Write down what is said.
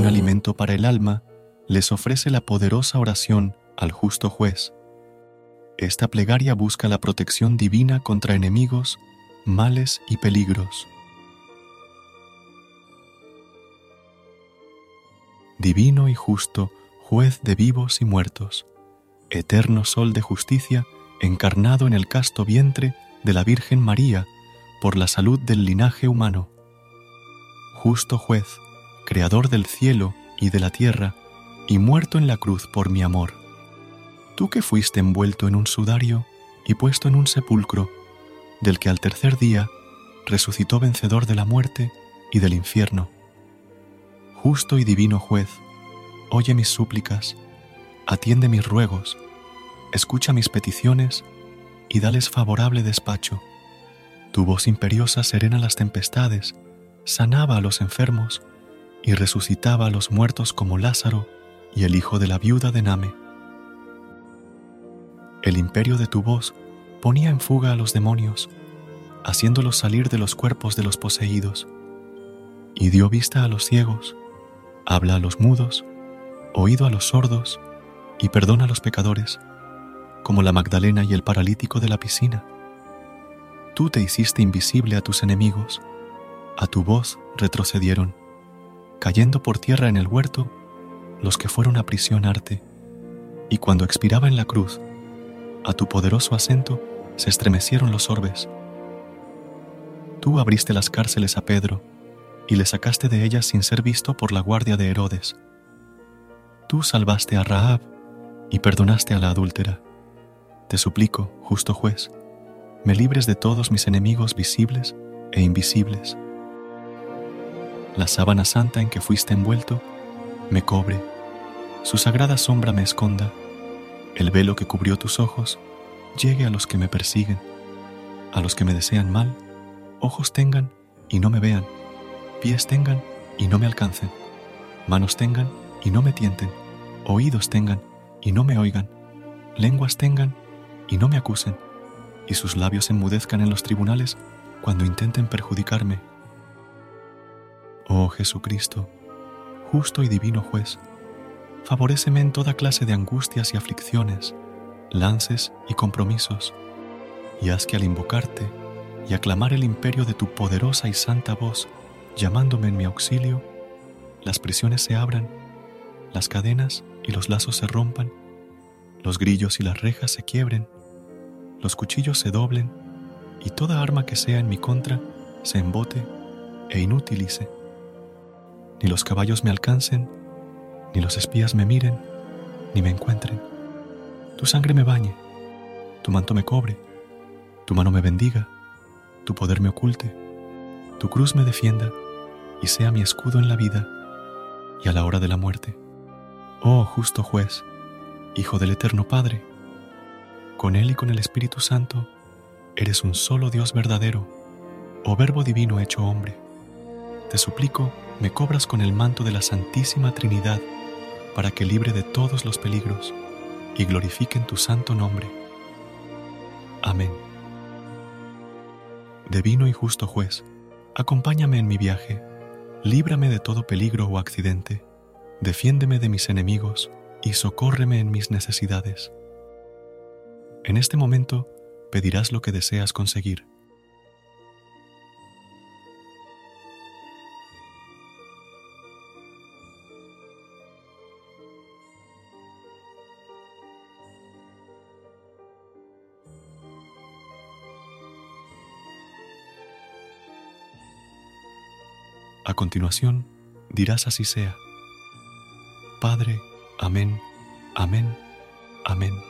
Un alimento para el alma, les ofrece la poderosa oración al justo juez. Esta plegaria busca la protección divina contra enemigos, males y peligros. Divino y justo, juez de vivos y muertos, eterno sol de justicia, encarnado en el casto vientre de la Virgen María por la salud del linaje humano. Justo juez, creador del cielo y de la tierra, y muerto en la cruz por mi amor. Tú que fuiste envuelto en un sudario y puesto en un sepulcro, del que al tercer día resucitó vencedor de la muerte y del infierno. Justo y divino juez, oye mis súplicas, atiende mis ruegos, escucha mis peticiones y dales favorable despacho. Tu voz imperiosa serena las tempestades, sanaba a los enfermos, y resucitaba a los muertos como Lázaro y el hijo de la viuda de Name. El imperio de tu voz ponía en fuga a los demonios, haciéndolos salir de los cuerpos de los poseídos, y dio vista a los ciegos, habla a los mudos, oído a los sordos, y perdona a los pecadores, como la Magdalena y el paralítico de la piscina. Tú te hiciste invisible a tus enemigos, a tu voz retrocedieron cayendo por tierra en el huerto los que fueron a prisión arte, y cuando expiraba en la cruz, a tu poderoso acento se estremecieron los orbes. Tú abriste las cárceles a Pedro, y le sacaste de ellas sin ser visto por la guardia de Herodes. Tú salvaste a Rahab y perdonaste a la adúltera. Te suplico, justo juez, me libres de todos mis enemigos visibles e invisibles. La sábana santa en que fuiste envuelto me cobre, su sagrada sombra me esconda, el velo que cubrió tus ojos llegue a los que me persiguen, a los que me desean mal, ojos tengan y no me vean, pies tengan y no me alcancen, manos tengan y no me tienten, oídos tengan y no me oigan, lenguas tengan y no me acusen, y sus labios enmudezcan en los tribunales cuando intenten perjudicarme. Oh Jesucristo, justo y divino juez, favoréceme en toda clase de angustias y aflicciones, lances y compromisos, y haz que al invocarte y aclamar el imperio de tu poderosa y santa voz, llamándome en mi auxilio, las prisiones se abran, las cadenas y los lazos se rompan, los grillos y las rejas se quiebren, los cuchillos se doblen, y toda arma que sea en mi contra se embote e inutilice ni los caballos me alcancen, ni los espías me miren, ni me encuentren. Tu sangre me bañe, tu manto me cobre, tu mano me bendiga, tu poder me oculte, tu cruz me defienda y sea mi escudo en la vida y a la hora de la muerte. Oh justo juez, Hijo del Eterno Padre, con Él y con el Espíritu Santo, eres un solo Dios verdadero, oh Verbo divino hecho hombre te suplico, me cobras con el manto de la Santísima Trinidad, para que libre de todos los peligros y glorifiquen tu santo nombre. Amén. Divino y justo juez, acompáñame en mi viaje, líbrame de todo peligro o accidente, defiéndeme de mis enemigos y socórreme en mis necesidades. En este momento pedirás lo que deseas conseguir. A continuación, dirás así sea. Padre, amén, amén, amén.